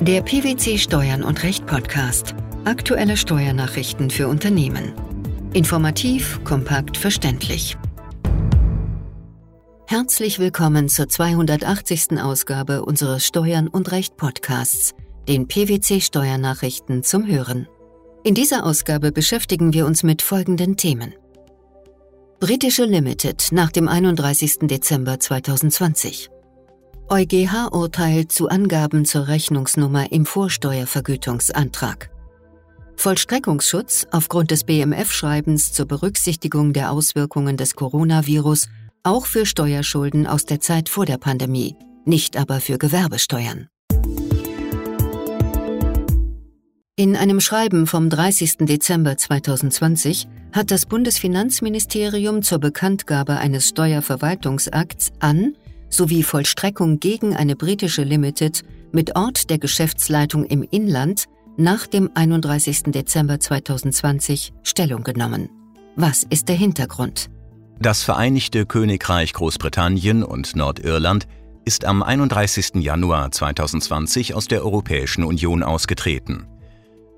Der PwC Steuern und Recht Podcast. Aktuelle Steuernachrichten für Unternehmen. Informativ, kompakt, verständlich. Herzlich willkommen zur 280. Ausgabe unseres Steuern und Recht Podcasts, den PwC Steuernachrichten zum Hören. In dieser Ausgabe beschäftigen wir uns mit folgenden Themen. Britische Limited nach dem 31. Dezember 2020. EuGH-Urteil zu Angaben zur Rechnungsnummer im Vorsteuervergütungsantrag. Vollstreckungsschutz aufgrund des BMF-Schreibens zur Berücksichtigung der Auswirkungen des Coronavirus auch für Steuerschulden aus der Zeit vor der Pandemie, nicht aber für Gewerbesteuern. In einem Schreiben vom 30. Dezember 2020 hat das Bundesfinanzministerium zur Bekanntgabe eines Steuerverwaltungsakts an sowie Vollstreckung gegen eine britische Limited mit Ort der Geschäftsleitung im Inland nach dem 31. Dezember 2020 Stellung genommen. Was ist der Hintergrund? Das Vereinigte Königreich Großbritannien und Nordirland ist am 31. Januar 2020 aus der Europäischen Union ausgetreten.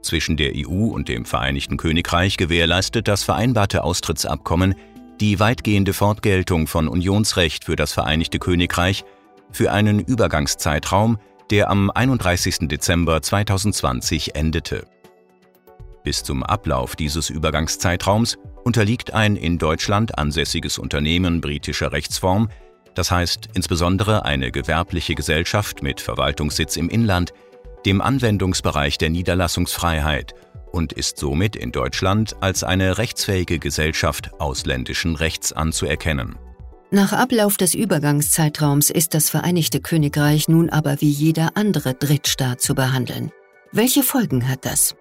Zwischen der EU und dem Vereinigten Königreich gewährleistet das vereinbarte Austrittsabkommen die weitgehende Fortgeltung von Unionsrecht für das Vereinigte Königreich für einen Übergangszeitraum, der am 31. Dezember 2020 endete. Bis zum Ablauf dieses Übergangszeitraums unterliegt ein in Deutschland ansässiges Unternehmen britischer Rechtsform, das heißt insbesondere eine gewerbliche Gesellschaft mit Verwaltungssitz im Inland, dem Anwendungsbereich der Niederlassungsfreiheit und ist somit in Deutschland als eine rechtsfähige Gesellschaft ausländischen Rechts anzuerkennen. Nach Ablauf des Übergangszeitraums ist das Vereinigte Königreich nun aber wie jeder andere Drittstaat zu behandeln. Welche Folgen hat das?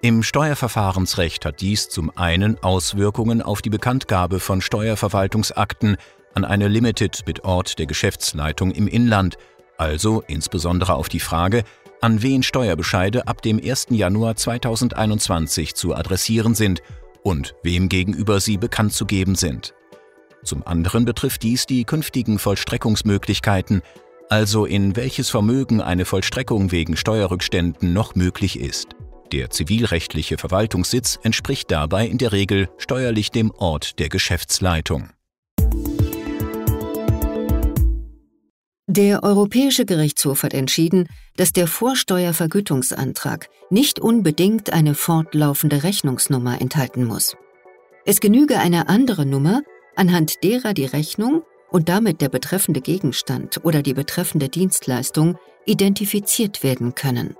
Im Steuerverfahrensrecht hat dies zum einen Auswirkungen auf die Bekanntgabe von Steuerverwaltungsakten an eine Limited mit Ort der Geschäftsleitung im Inland, also insbesondere auf die Frage, an wen Steuerbescheide ab dem 1. Januar 2021 zu adressieren sind und wem gegenüber sie bekannt zu geben sind. Zum anderen betrifft dies die künftigen Vollstreckungsmöglichkeiten, also in welches Vermögen eine Vollstreckung wegen Steuerrückständen noch möglich ist. Der zivilrechtliche Verwaltungssitz entspricht dabei in der Regel steuerlich dem Ort der Geschäftsleitung. Der Europäische Gerichtshof hat entschieden, dass der Vorsteuervergütungsantrag nicht unbedingt eine fortlaufende Rechnungsnummer enthalten muss. Es genüge eine andere Nummer, anhand derer die Rechnung und damit der betreffende Gegenstand oder die betreffende Dienstleistung identifiziert werden können.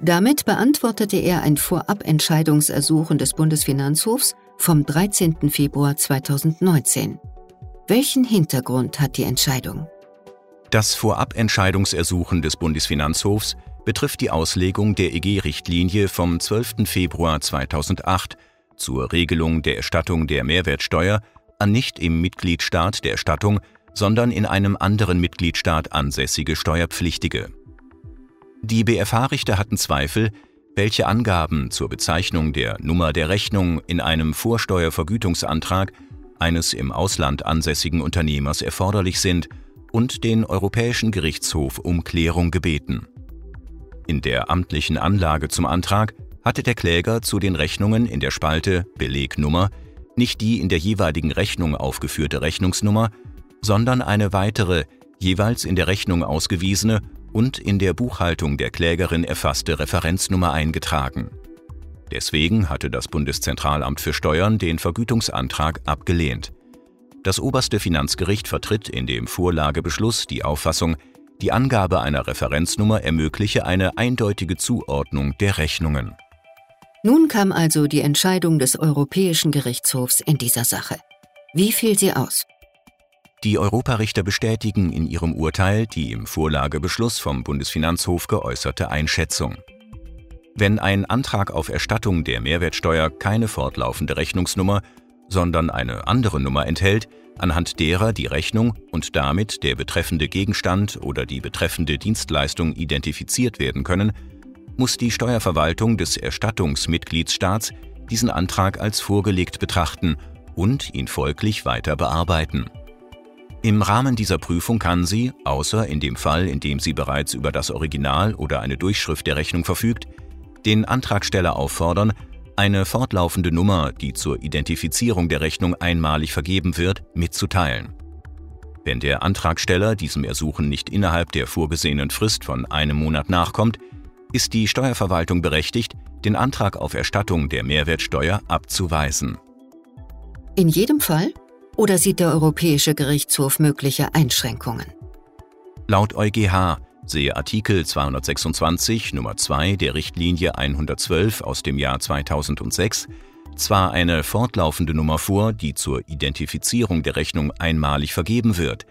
Damit beantwortete er ein Vorabentscheidungsersuchen des Bundesfinanzhofs vom 13. Februar 2019. Welchen Hintergrund hat die Entscheidung? Das Vorabentscheidungsersuchen des Bundesfinanzhofs betrifft die Auslegung der EG-Richtlinie vom 12. Februar 2008 zur Regelung der Erstattung der Mehrwertsteuer an nicht im Mitgliedstaat der Erstattung, sondern in einem anderen Mitgliedstaat ansässige Steuerpflichtige. Die BFH-Richter hatten Zweifel, welche Angaben zur Bezeichnung der Nummer der Rechnung in einem Vorsteuervergütungsantrag eines im Ausland ansässigen Unternehmers erforderlich sind und den Europäischen Gerichtshof um Klärung gebeten. In der amtlichen Anlage zum Antrag hatte der Kläger zu den Rechnungen in der Spalte Belegnummer nicht die in der jeweiligen Rechnung aufgeführte Rechnungsnummer, sondern eine weitere, jeweils in der Rechnung ausgewiesene und in der Buchhaltung der Klägerin erfasste Referenznummer eingetragen. Deswegen hatte das Bundeszentralamt für Steuern den Vergütungsantrag abgelehnt. Das oberste Finanzgericht vertritt in dem Vorlagebeschluss die Auffassung, die Angabe einer Referenznummer ermögliche eine eindeutige Zuordnung der Rechnungen. Nun kam also die Entscheidung des Europäischen Gerichtshofs in dieser Sache. Wie fiel sie aus? Die Europarichter bestätigen in ihrem Urteil die im Vorlagebeschluss vom Bundesfinanzhof geäußerte Einschätzung. Wenn ein Antrag auf Erstattung der Mehrwertsteuer keine fortlaufende Rechnungsnummer sondern eine andere Nummer enthält, anhand derer die Rechnung und damit der betreffende Gegenstand oder die betreffende Dienstleistung identifiziert werden können, muss die Steuerverwaltung des Erstattungsmitgliedsstaats diesen Antrag als vorgelegt betrachten und ihn folglich weiter bearbeiten. Im Rahmen dieser Prüfung kann sie, außer in dem Fall, in dem sie bereits über das Original oder eine Durchschrift der Rechnung verfügt, den Antragsteller auffordern, eine fortlaufende Nummer, die zur Identifizierung der Rechnung einmalig vergeben wird, mitzuteilen. Wenn der Antragsteller diesem Ersuchen nicht innerhalb der vorgesehenen Frist von einem Monat nachkommt, ist die Steuerverwaltung berechtigt, den Antrag auf Erstattung der Mehrwertsteuer abzuweisen. In jedem Fall oder sieht der Europäische Gerichtshof mögliche Einschränkungen? Laut EuGH sehe Artikel 226 Nummer 2 der Richtlinie 112 aus dem Jahr 2006 zwar eine fortlaufende Nummer vor, die zur Identifizierung der Rechnung einmalig vergeben wird,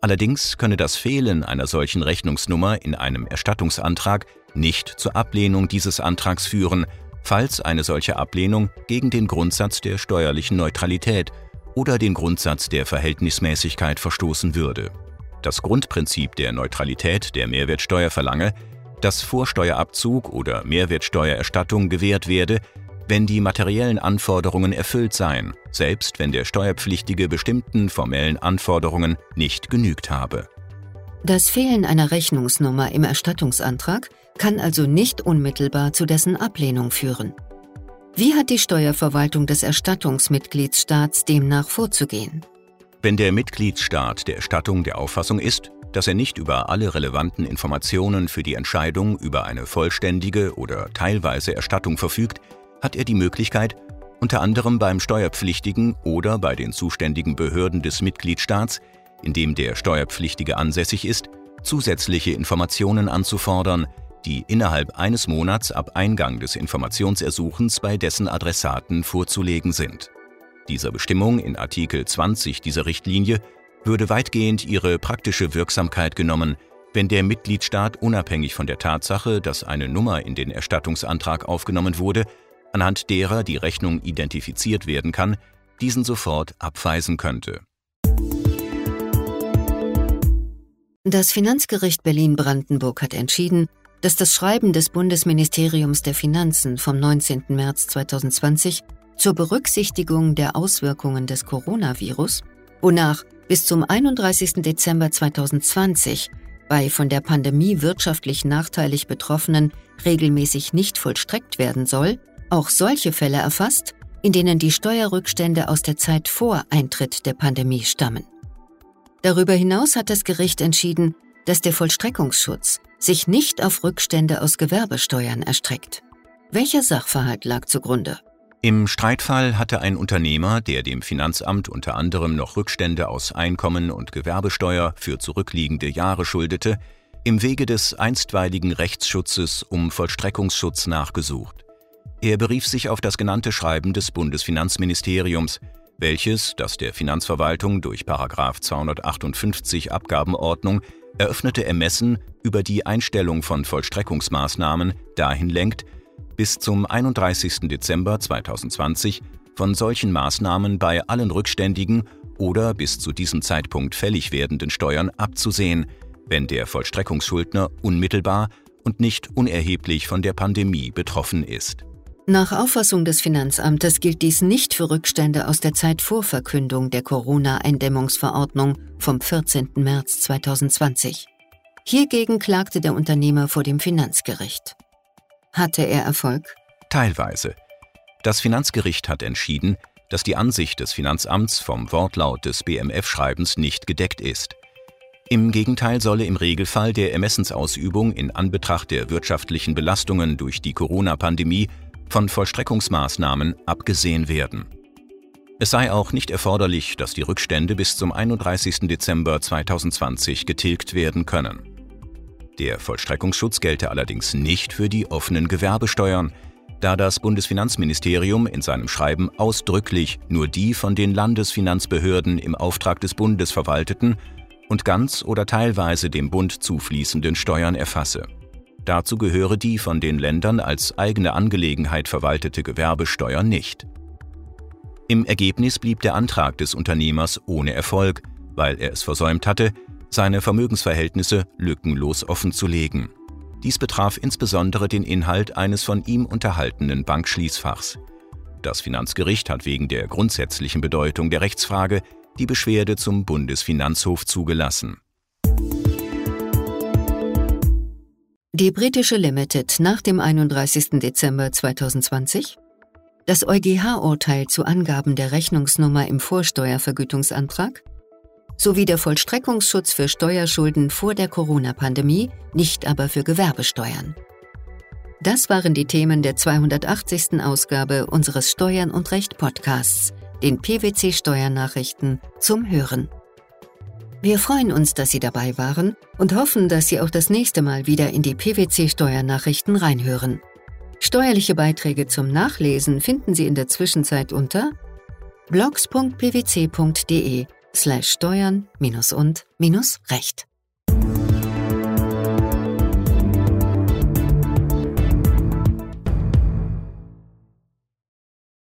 allerdings könne das Fehlen einer solchen Rechnungsnummer in einem Erstattungsantrag nicht zur Ablehnung dieses Antrags führen, falls eine solche Ablehnung gegen den Grundsatz der steuerlichen Neutralität oder den Grundsatz der Verhältnismäßigkeit verstoßen würde. Das Grundprinzip der Neutralität der Mehrwertsteuer verlange, dass Vorsteuerabzug oder Mehrwertsteuererstattung gewährt werde, wenn die materiellen Anforderungen erfüllt seien, selbst wenn der Steuerpflichtige bestimmten formellen Anforderungen nicht genügt habe. Das Fehlen einer Rechnungsnummer im Erstattungsantrag kann also nicht unmittelbar zu dessen Ablehnung führen. Wie hat die Steuerverwaltung des Erstattungsmitgliedsstaats demnach vorzugehen? Wenn der Mitgliedsstaat der Erstattung der Auffassung ist, dass er nicht über alle relevanten Informationen für die Entscheidung über eine vollständige oder teilweise Erstattung verfügt, hat er die Möglichkeit, unter anderem beim Steuerpflichtigen oder bei den zuständigen Behörden des Mitgliedstaats, in dem der Steuerpflichtige ansässig ist, zusätzliche Informationen anzufordern, die innerhalb eines Monats ab Eingang des Informationsersuchens bei dessen Adressaten vorzulegen sind. Dieser Bestimmung in Artikel 20 dieser Richtlinie würde weitgehend ihre praktische Wirksamkeit genommen, wenn der Mitgliedstaat unabhängig von der Tatsache, dass eine Nummer in den Erstattungsantrag aufgenommen wurde, anhand derer die Rechnung identifiziert werden kann, diesen sofort abweisen könnte. Das Finanzgericht Berlin-Brandenburg hat entschieden, dass das Schreiben des Bundesministeriums der Finanzen vom 19. März 2020 zur Berücksichtigung der Auswirkungen des Coronavirus, wonach bis zum 31. Dezember 2020 bei von der Pandemie wirtschaftlich nachteilig Betroffenen regelmäßig nicht vollstreckt werden soll, auch solche Fälle erfasst, in denen die Steuerrückstände aus der Zeit vor Eintritt der Pandemie stammen. Darüber hinaus hat das Gericht entschieden, dass der Vollstreckungsschutz sich nicht auf Rückstände aus Gewerbesteuern erstreckt. Welcher Sachverhalt lag zugrunde? Im Streitfall hatte ein Unternehmer, der dem Finanzamt unter anderem noch Rückstände aus Einkommen und Gewerbesteuer für zurückliegende Jahre schuldete, im Wege des einstweiligen Rechtsschutzes um Vollstreckungsschutz nachgesucht. Er berief sich auf das genannte Schreiben des Bundesfinanzministeriums, welches, das der Finanzverwaltung durch 258 Abgabenordnung eröffnete Ermessen über die Einstellung von Vollstreckungsmaßnahmen dahin lenkt, bis zum 31. Dezember 2020 von solchen Maßnahmen bei allen rückständigen oder bis zu diesem Zeitpunkt fällig werdenden Steuern abzusehen, wenn der Vollstreckungsschuldner unmittelbar und nicht unerheblich von der Pandemie betroffen ist. Nach Auffassung des Finanzamtes gilt dies nicht für Rückstände aus der Zeit vor Verkündung der Corona-Eindämmungsverordnung vom 14. März 2020. Hiergegen klagte der Unternehmer vor dem Finanzgericht. Hatte er Erfolg? Teilweise. Das Finanzgericht hat entschieden, dass die Ansicht des Finanzamts vom Wortlaut des BMF-Schreibens nicht gedeckt ist. Im Gegenteil solle im Regelfall der Ermessensausübung in Anbetracht der wirtschaftlichen Belastungen durch die Corona-Pandemie von Vollstreckungsmaßnahmen abgesehen werden. Es sei auch nicht erforderlich, dass die Rückstände bis zum 31. Dezember 2020 getilgt werden können. Der Vollstreckungsschutz gelte allerdings nicht für die offenen Gewerbesteuern, da das Bundesfinanzministerium in seinem Schreiben ausdrücklich nur die von den Landesfinanzbehörden im Auftrag des Bundes verwalteten und ganz oder teilweise dem Bund zufließenden Steuern erfasse. Dazu gehöre die von den Ländern als eigene Angelegenheit verwaltete Gewerbesteuer nicht. Im Ergebnis blieb der Antrag des Unternehmers ohne Erfolg, weil er es versäumt hatte, seine Vermögensverhältnisse lückenlos offenzulegen. Dies betraf insbesondere den Inhalt eines von ihm unterhaltenen Bankschließfachs. Das Finanzgericht hat wegen der grundsätzlichen Bedeutung der Rechtsfrage die Beschwerde zum Bundesfinanzhof zugelassen. Die britische Limited nach dem 31. Dezember 2020, das EuGH-Urteil zu Angaben der Rechnungsnummer im Vorsteuervergütungsantrag sowie der Vollstreckungsschutz für Steuerschulden vor der Corona-Pandemie, nicht aber für Gewerbesteuern. Das waren die Themen der 280. Ausgabe unseres Steuern und Recht Podcasts, den PwC Steuernachrichten zum Hören. Wir freuen uns, dass Sie dabei waren und hoffen, dass Sie auch das nächste Mal wieder in die PwC Steuernachrichten reinhören. Steuerliche Beiträge zum Nachlesen finden Sie in der Zwischenzeit unter blogs.pwc.de slash steuern minus und minus recht.